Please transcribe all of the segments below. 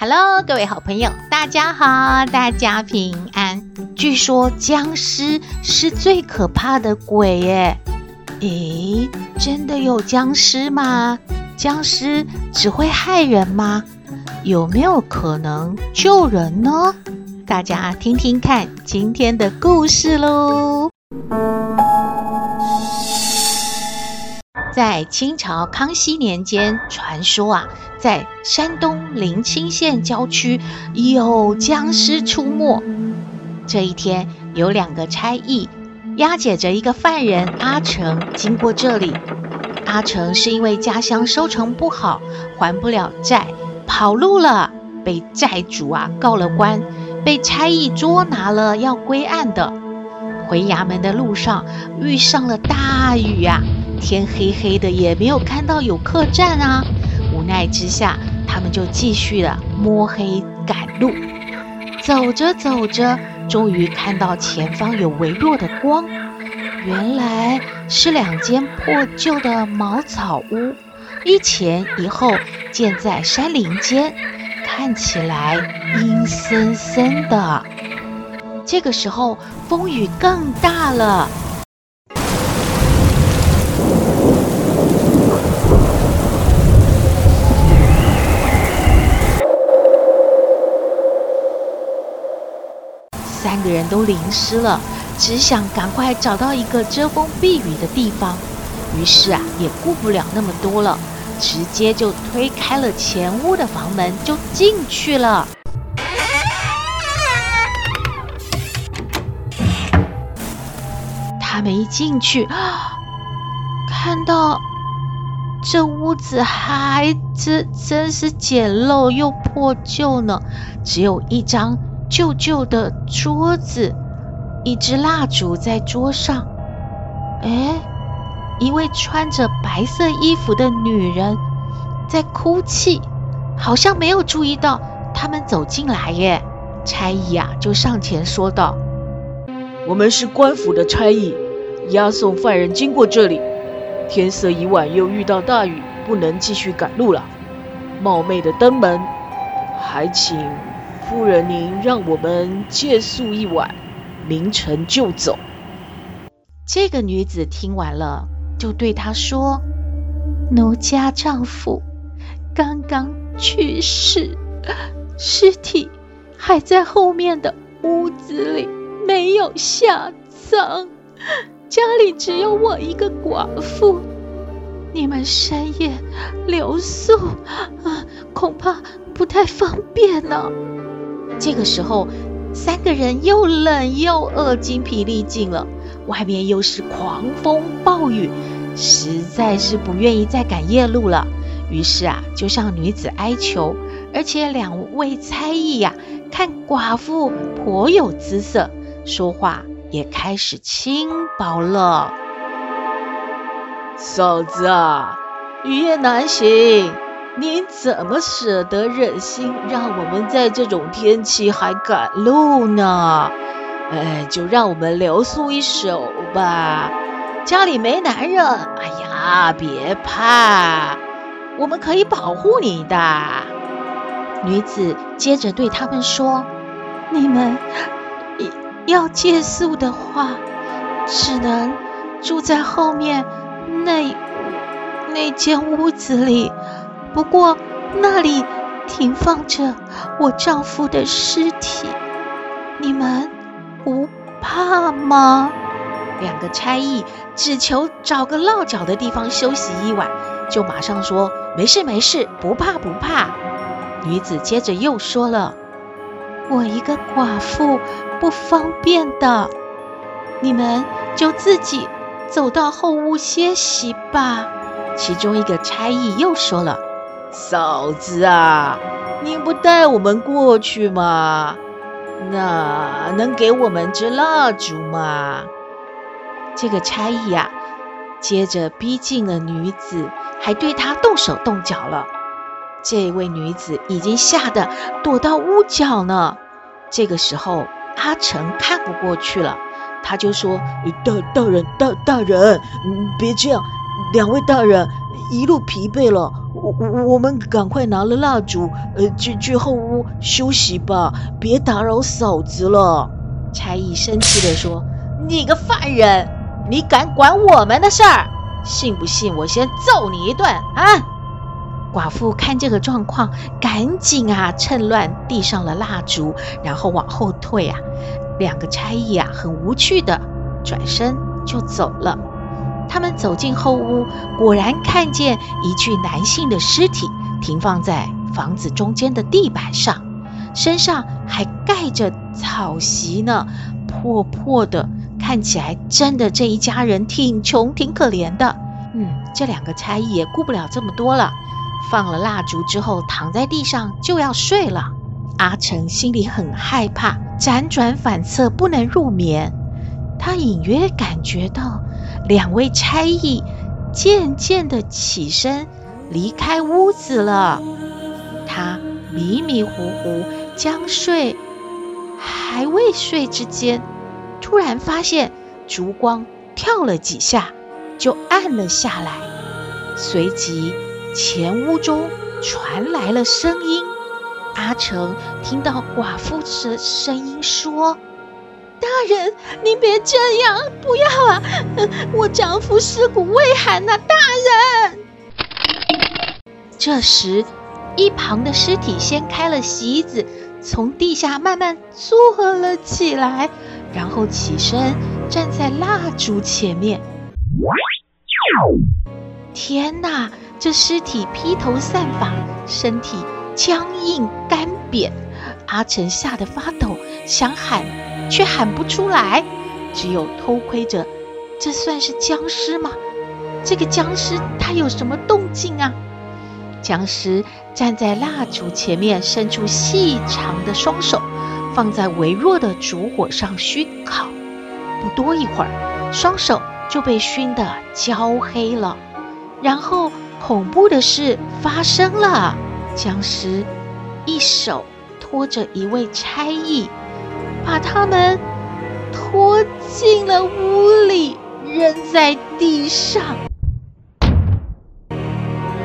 Hello，各位好朋友，大家好，大家平安。据说僵尸是最可怕的鬼耶。诶，真的有僵尸吗？僵尸只会害人吗？有没有可能救人呢？大家听听看今天的故事喽。在清朝康熙年间，传说啊，在山东临清县郊区有僵尸出没。这一天，有两个差役押解着一个犯人阿成经过这里。阿成是因为家乡收成不好，还不了债，跑路了，被债主啊告了官，被差役捉拿了，要归案的。回衙门的路上遇上了大雨呀。天黑黑的，也没有看到有客栈啊！无奈之下，他们就继续的摸黑赶路。走着走着，终于看到前方有微弱的光，原来是两间破旧的茅草屋，一前一后建在山林间，看起来阴森森的。这个时候，风雨更大了。三人都淋湿了，只想赶快找到一个遮风避雨的地方。于是啊，也顾不了那么多了，直接就推开了前屋的房门，就进去了。他们一进去，看到这屋子还真真是简陋又破旧呢，只有一张。旧旧的桌子，一支蜡烛在桌上。哎，一位穿着白色衣服的女人在哭泣，好像没有注意到他们走进来耶。差役啊，就上前说道：“我们是官府的差役，押送犯人经过这里，天色已晚，又遇到大雨，不能继续赶路了。冒昧的登门，还请。”夫人，您让我们借宿一晚，明晨就走。这个女子听完了，就对他说：“奴家丈夫刚刚去世，尸体还在后面的屋子里，没有下葬。家里只有我一个寡妇，你们深夜留宿啊，恐怕不太方便呢。”这个时候，三个人又冷又饿，精疲力尽了。外面又是狂风暴雨，实在是不愿意再赶夜路了。于是啊，就向女子哀求。而且两位差役呀、啊，看寡妇颇有姿色，说话也开始轻薄了。嫂子啊，雨夜难行。你怎么舍得忍心让我们在这种天气还赶路呢？哎，就让我们留宿一宿吧。家里没男人，哎呀，别怕，我们可以保护你的。女子接着对他们说：“你们要借宿的话，只能住在后面那那间屋子里。”不过那里停放着我丈夫的尸体，你们不怕吗？两个差役只求找个落脚的地方休息一晚，就马上说：“没事没事，不怕不怕。”女子接着又说了：“我一个寡妇不方便的，你们就自己走到后屋歇息吧。”其中一个差役又说了。嫂子啊，您不带我们过去吗？那能给我们支蜡烛吗？”这个差役呀，接着逼近了女子，还对她动手动脚了。这位女子已经吓得躲到屋角呢。这个时候，阿成看不过去了，他就说：“大大人，大大人，别这样，两位大人一路疲惫了，我我们赶快拿了蜡烛，呃，去去后屋休息吧，别打扰嫂子了。”差役生气地说：“你个犯人，你敢管我们的事儿？信不信我先揍你一顿啊？”寡妇看这个状况，赶紧啊，趁乱递上了蜡烛，然后往后退啊。两个差役啊，很无趣的转身就走了。他们走进后屋，果然看见一具男性的尸体停放在房子中间的地板上，身上还盖着草席呢，破破的，看起来真的这一家人挺穷挺可怜的。嗯，这两个差役也顾不了这么多了。放了蜡烛之后，躺在地上就要睡了。阿成心里很害怕，辗转反侧，不能入眠。他隐约感觉到两位差役渐渐地起身离开屋子了。他迷迷糊糊将睡还未睡之间，突然发现烛光跳了几下，就暗了下来，随即。前屋中传来了声音，阿成听到寡妇的声音说：“大人，您别这样，不要啊！我丈夫尸骨未寒呐，大人。”这时，一旁的尸体掀开了席子，从地下慢慢坐了起来，然后起身站在蜡烛前面。天哪！这尸体披头散发，身体僵硬干瘪，阿成吓得发抖，想喊却喊不出来，只有偷窥着。这算是僵尸吗？这个僵尸他有什么动静啊？僵尸站在蜡烛前面，伸出细长的双手，放在微弱的烛火上熏烤。不多一会儿，双手就被熏得焦黑了，然后。恐怖的事发生了，僵尸一手托着一位差役，把他们拖进了屋里，扔在地上。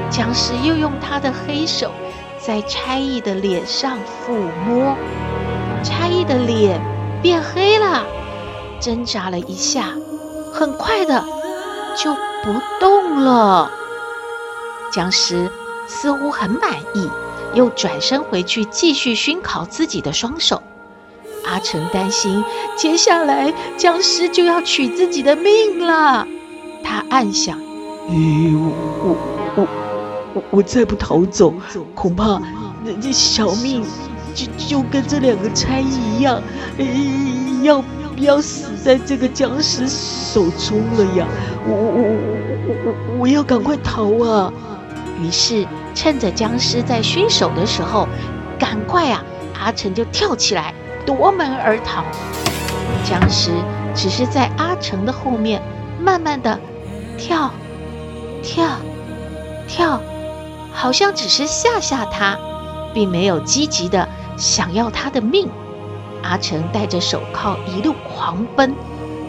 僵尸又用他的黑手在差役的脸上抚摸，差役的脸变黑了，挣扎了一下，很快的就不动了。僵尸似乎很满意，又转身回去继续熏烤自己的双手。阿成担心接下来僵尸就要取自己的命了，他暗想：咦，我我我我我再不逃走，恐怕那这小命就就跟这两个差役一样，要要死在这个僵尸手中了呀！我我我我我我要赶快逃啊！于是，趁着僵尸在熏手的时候，赶快啊！阿成就跳起来夺门而逃。僵尸只是在阿成的后面，慢慢的跳、跳、跳，好像只是吓吓他，并没有积极的想要他的命。阿成戴着手铐一路狂奔，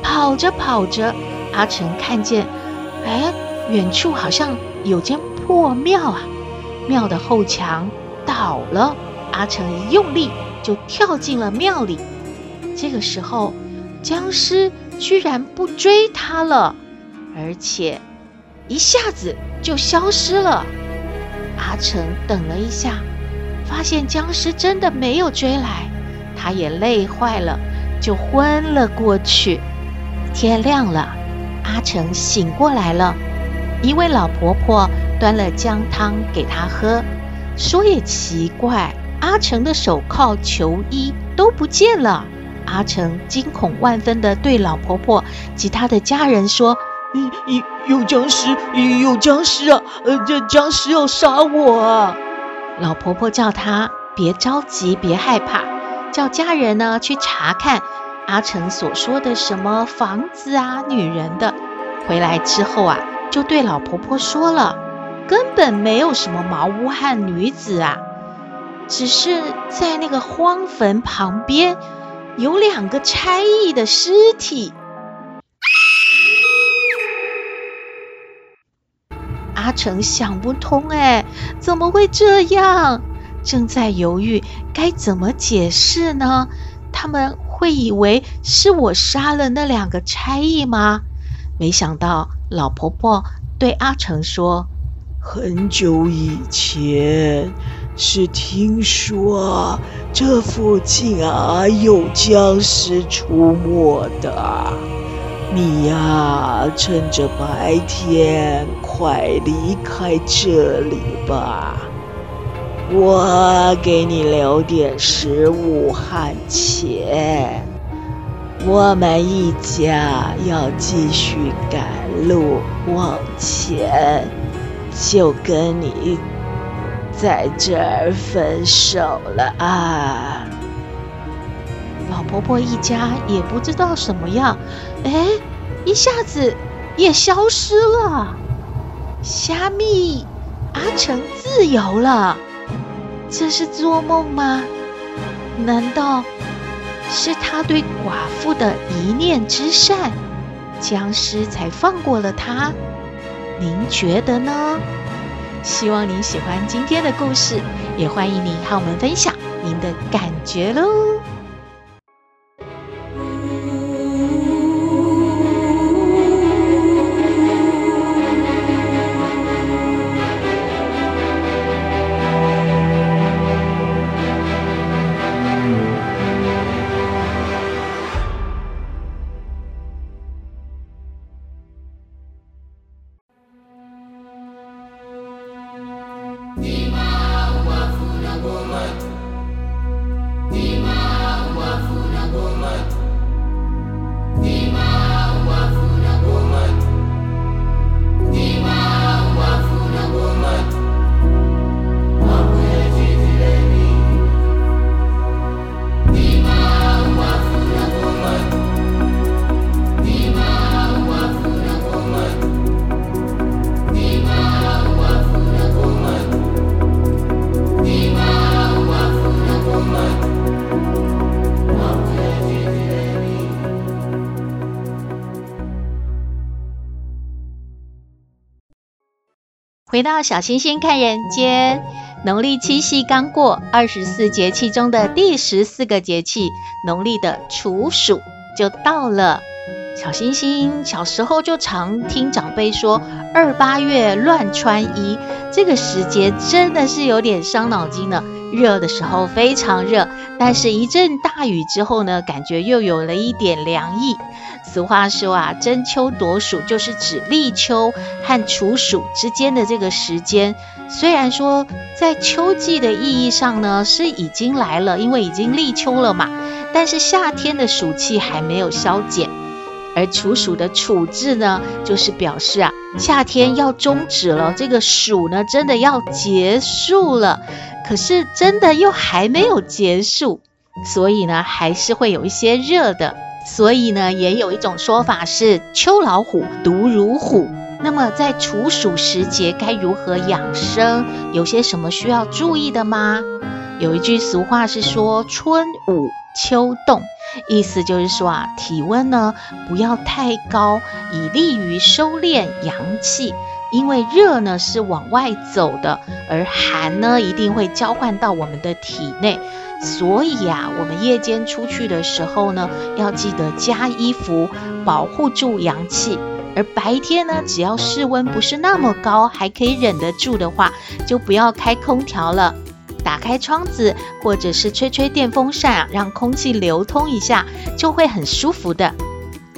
跑着跑着，阿成看见，哎，远处好像有间。破庙啊！庙的后墙倒了，阿成一用力就跳进了庙里。这个时候，僵尸居然不追他了，而且一下子就消失了。阿成等了一下，发现僵尸真的没有追来，他也累坏了，就昏了过去。天亮了，阿成醒过来了，一位老婆婆。端了姜汤给他喝，说也奇怪，阿成的手铐、球衣都不见了。阿成惊恐万分地对老婆婆及他的家人说：“有有僵尸，有僵尸啊！呃，这僵尸要杀我啊！老婆婆叫他别着急，别害怕，叫家人呢去查看阿成所说的什么房子啊、女人的。回来之后啊，就对老婆婆说了，根本没有什么茅屋和女子啊，只是在那个荒坟旁边有两个差役的尸体。阿成想不通，哎，怎么会这样？正在犹豫该怎么解释呢？他们会以为是我杀了那两个差役吗？没想到老婆婆对阿成说：“很久以前是听说这附近啊有僵尸出没的。”你呀，趁着白天快离开这里吧。我给你留点食物和钱。我们一家要继续赶路往前，就跟你在这儿分手了啊。老婆婆一家也不知道什么样，哎，一下子也消失了。虾米，阿成自由了，这是做梦吗？难道是他对寡妇的一念之善，僵尸才放过了他？您觉得呢？希望您喜欢今天的故事，也欢迎您和我们分享您的感觉喽。回到小星星看人间，农历七夕刚过，二十四节气中的第十四个节气，农历的处暑就到了。小星星小时候就常听长辈说，二八月乱穿衣，这个时节真的是有点伤脑筋呢。热的时候非常热，但是一阵大雨之后呢，感觉又有了一点凉意。俗话说啊，争秋夺暑就是指立秋和处暑之间的这个时间。虽然说在秋季的意义上呢，是已经来了，因为已经立秋了嘛，但是夏天的暑气还没有消减。而处暑的处字呢，就是表示啊，夏天要终止了，这个暑呢，真的要结束了。可是真的又还没有结束，所以呢，还是会有一些热的。所以呢，也有一种说法是“秋老虎，毒如虎”。那么在处暑时节该如何养生？有些什么需要注意的吗？有一句俗话是说“春捂秋冻”，意思就是说啊，体温呢不要太高，以利于收敛阳气。因为热呢是往外走的，而寒呢一定会交换到我们的体内。所以呀，我们夜间出去的时候呢，要记得加衣服，保护住阳气。而白天呢，只要室温不是那么高，还可以忍得住的话，就不要开空调了，打开窗子或者是吹吹电风扇啊，让空气流通一下，就会很舒服的。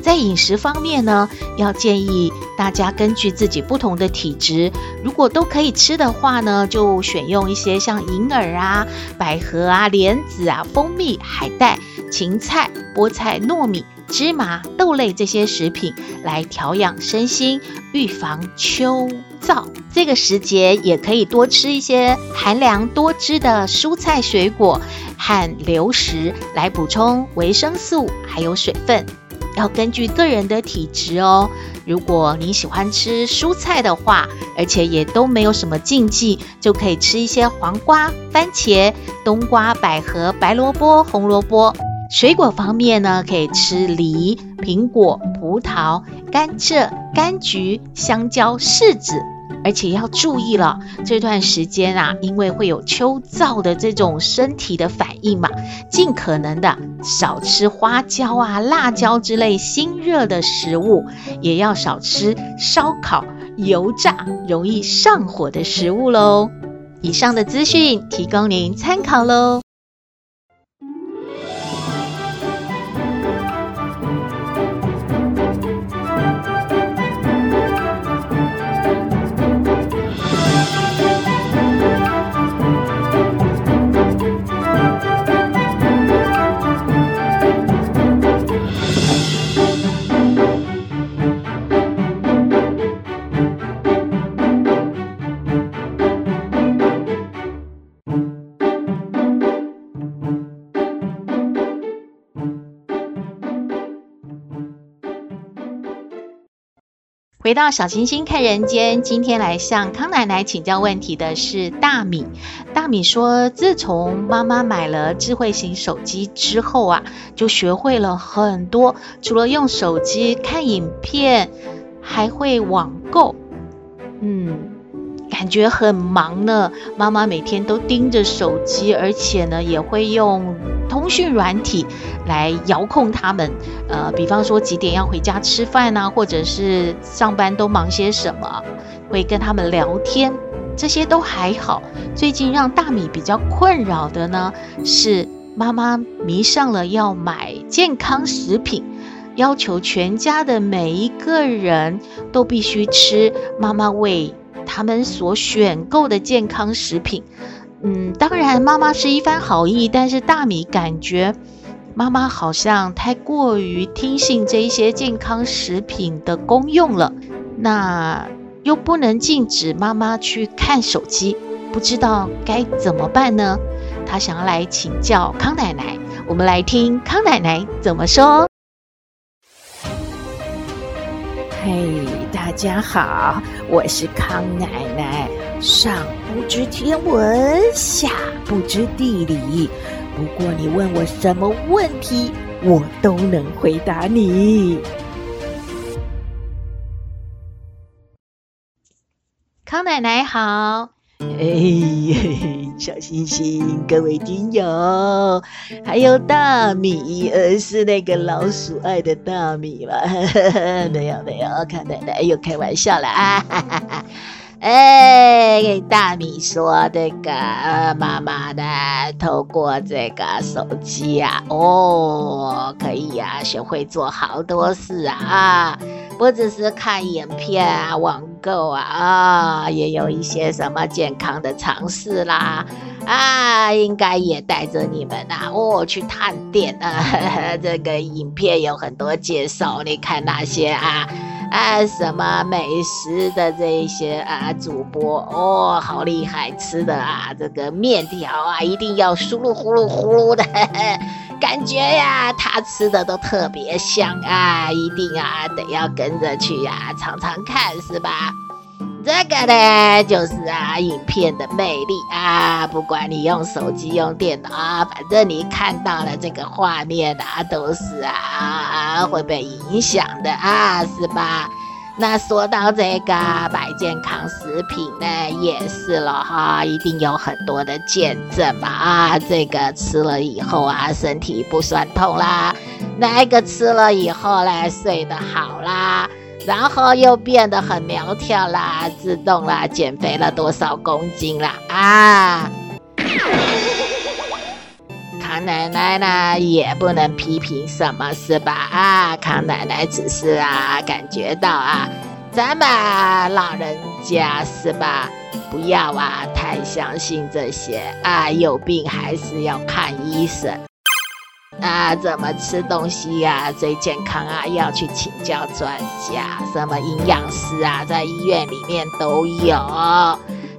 在饮食方面呢，要建议大家根据自己不同的体质，如果都可以吃的话呢，就选用一些像银耳啊、百合啊、莲子啊、蜂蜜、海带、芹菜、菠菜、糯米、芝麻、豆类这些食品来调养身心，预防秋燥。这个时节也可以多吃一些寒凉多汁的蔬菜水果和流食来补充维生素还有水分。要根据个人的体质哦。如果你喜欢吃蔬菜的话，而且也都没有什么禁忌，就可以吃一些黄瓜、番茄、冬瓜、百合、白萝卜、红萝卜。水果方面呢，可以吃梨、苹果、葡萄、甘蔗、柑橘、香蕉、柿子。而且要注意了，这段时间啊，因为会有秋燥的这种身体的反应嘛，尽可能的少吃花椒啊、辣椒之类辛热的食物，也要少吃烧烤、油炸、容易上火的食物喽。以上的资讯提供您参考喽。回到小星星看人间，今天来向康奶奶请教问题的是大米。大米说，自从妈妈买了智慧型手机之后啊，就学会了很多，除了用手机看影片，还会网购。嗯。感觉很忙呢，妈妈每天都盯着手机，而且呢也会用通讯软体来遥控他们。呃，比方说几点要回家吃饭呢，或者是上班都忙些什么，会跟他们聊天，这些都还好。最近让大米比较困扰的呢，是妈妈迷上了要买健康食品，要求全家的每一个人都必须吃妈妈为。他们所选购的健康食品，嗯，当然妈妈是一番好意，但是大米感觉妈妈好像太过于听信这一些健康食品的功用了，那又不能禁止妈妈去看手机，不知道该怎么办呢？她想要来请教康奶奶，我们来听康奶奶怎么说。嘿大家好，我是康奶奶。上不知天文，下不知地理。不过你问我什么问题，我都能回答你。康奶奶好。哎，小星星，各位听友，还有大米，呃，是那个老鼠爱的大米吗？没有没有，康奶奶又开玩笑了啊！哈哈哈。哎，给大米说这个妈妈呢，透过这个手机啊，哦，可以、啊，学会做好多事啊，不只是看影片啊，网购啊，啊，也有一些什么健康的尝试啦，啊，应该也带着你们呐，哦，去探店啊呵呵，这个影片有很多介绍，你看那些啊。啊，什么美食的这些啊主播哦，好厉害，吃的啊这个面条啊，一定要呼噜呼噜呼噜的呵呵，感觉呀，他吃的都特别香啊，一定啊得要跟着去呀，尝尝看是吧？这个呢，就是啊，影片的魅力啊！不管你用手机、用电脑啊，反正你看到了这个画面啊，都是啊啊会被影响的啊，是吧？那说到这个买健康食品呢，也是了哈，一定有很多的见证嘛啊，这个吃了以后啊，身体不酸痛啦，那个吃了以后呢，睡得好啦。然后又变得很苗条啦，自动啦，减肥了多少公斤啦啊！康奶奶呢也不能批评什么，是吧？啊，康奶奶只是啊感觉到啊，咱们老人家是吧，不要啊太相信这些啊，有病还是要看医生。啊，怎么吃东西呀、最健康啊，要去请教专家，什么营养师啊，在医院里面都有。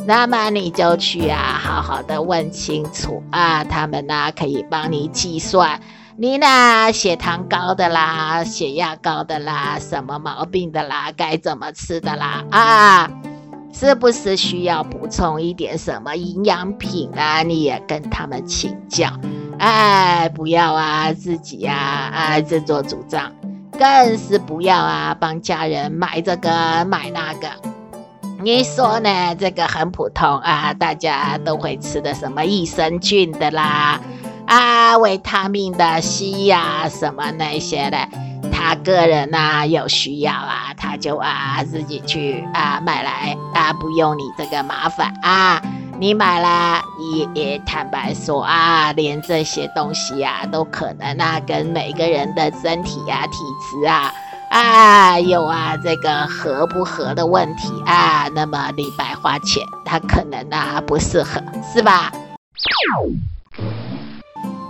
那么你就去啊，好好的问清楚啊，他们呢、可以帮你计算你呢血糖高的啦，血压高的啦，什么毛病的啦，该怎么吃的啦啊，是不是需要补充一点什么营养品啊？你也跟他们请教，哎，不要啊自己呀啊自作主张，更是不要啊帮家人买这个买那个。你说呢？这个很普通啊，大家都会吃的什么益生菌的啦，啊，维他命的 C 呀、啊，什么那些的，他个人呐、啊、有需要啊，他就啊自己去啊买来啊，不用你这个麻烦啊。你买了也也坦白说啊，连这些东西啊都可能啊跟每个人的身体啊体质啊。啊，有啊，这个合不合的问题啊，那么你白花钱，它可能啊不适合，是吧？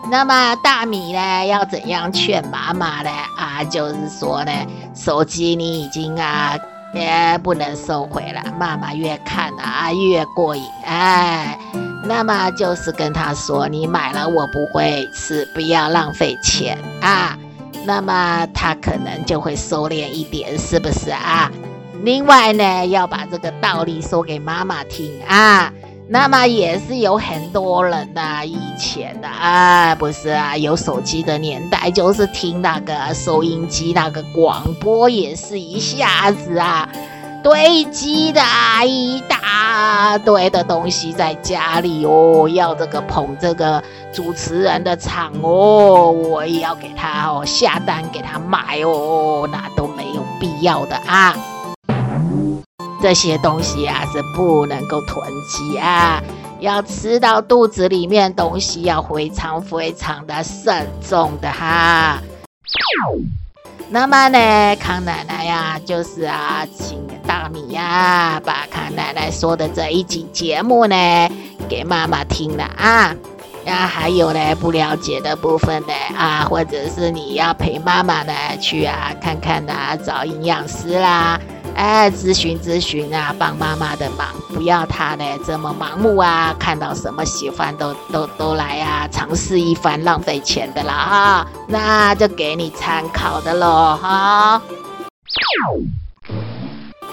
那么大米呢，要怎样劝妈妈呢？啊，就是说呢，手机你已经啊，也不能收回了，妈妈越看啊越过瘾，哎，那么就是跟他说，你买了我不会吃，不要浪费钱啊。那么他可能就会收敛一点，是不是啊？另外呢，要把这个道理说给妈妈听啊。那么也是有很多人呐、以前的啊，不是啊，有手机的年代，就是听那个收音机那个广播，也是一下子啊。堆积的一大堆的东西在家里哦，要这个捧这个主持人的场哦，我也要给他哦下单给他买哦，那都没有必要的啊。这些东西啊是不能够囤积啊，要吃到肚子里面东西要非常非常的慎重的哈。那么呢，康奶奶呀，就是啊，请大米呀，把康奶奶说的这一集节目呢，给妈妈听了啊。啊，还有呢，不了解的部分呢，啊，或者是你要陪妈妈呢去啊看看呐、啊，找营养师啦。哎，咨询咨询啊，帮妈妈的忙，不要她呢这么盲目啊，看到什么喜欢都都都来、啊，尝试一番，浪费钱的啦哈，那就给你参考的喽哈。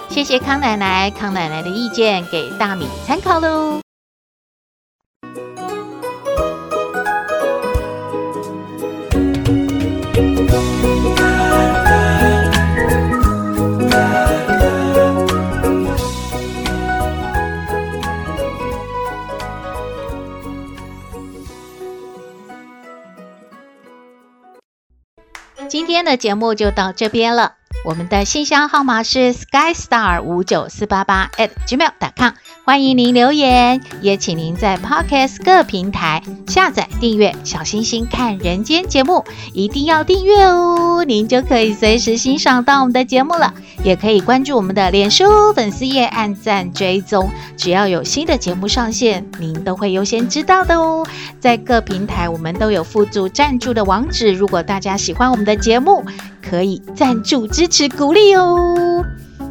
谢谢康奶奶，康奶奶的意见给大米参考喽。今天的节目就到这边了。我们的信箱号码是 skystar 五九四八八 at gmail.com，欢迎您留言，也请您在 Podcast 各平台下载订阅小星星看人间节目，一定要订阅哦，您就可以随时欣赏到我们的节目了。也可以关注我们的脸书粉丝页，按赞追踪，只要有新的节目上线，您都会优先知道的哦。在各平台我们都有附注赞助的网址，如果大家喜欢我们的节目，可以赞助支持鼓励哦。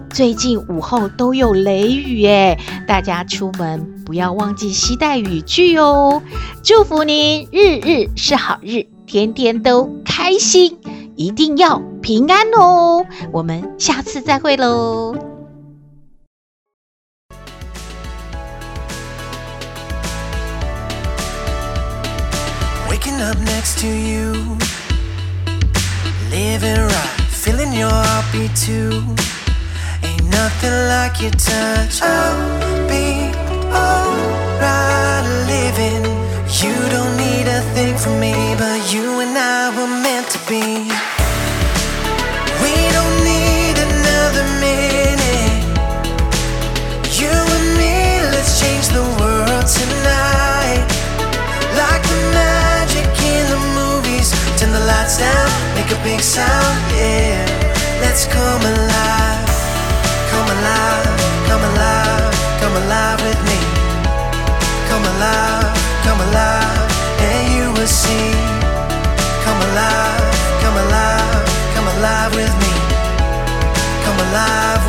最近午后都有雷雨诶，大家出门不要忘记携带雨具哦。祝福您日日是好日，天天都开心，一定要平安哦。我们下次再会喽。Waking up next to you. Living right, feeling your heartbeat too. Ain't nothing like your touch. I'll be alright living. You don't need a thing from me, but you and I were meant to be. We don't need another minute. You and me, let's change the world tonight. Like the magic in the movies, turn the lights down make a big sound, yeah. Let's come alive, come alive, come alive, come alive with me. Come alive, come alive, and you will see. Come alive, come alive, come alive with me. Come alive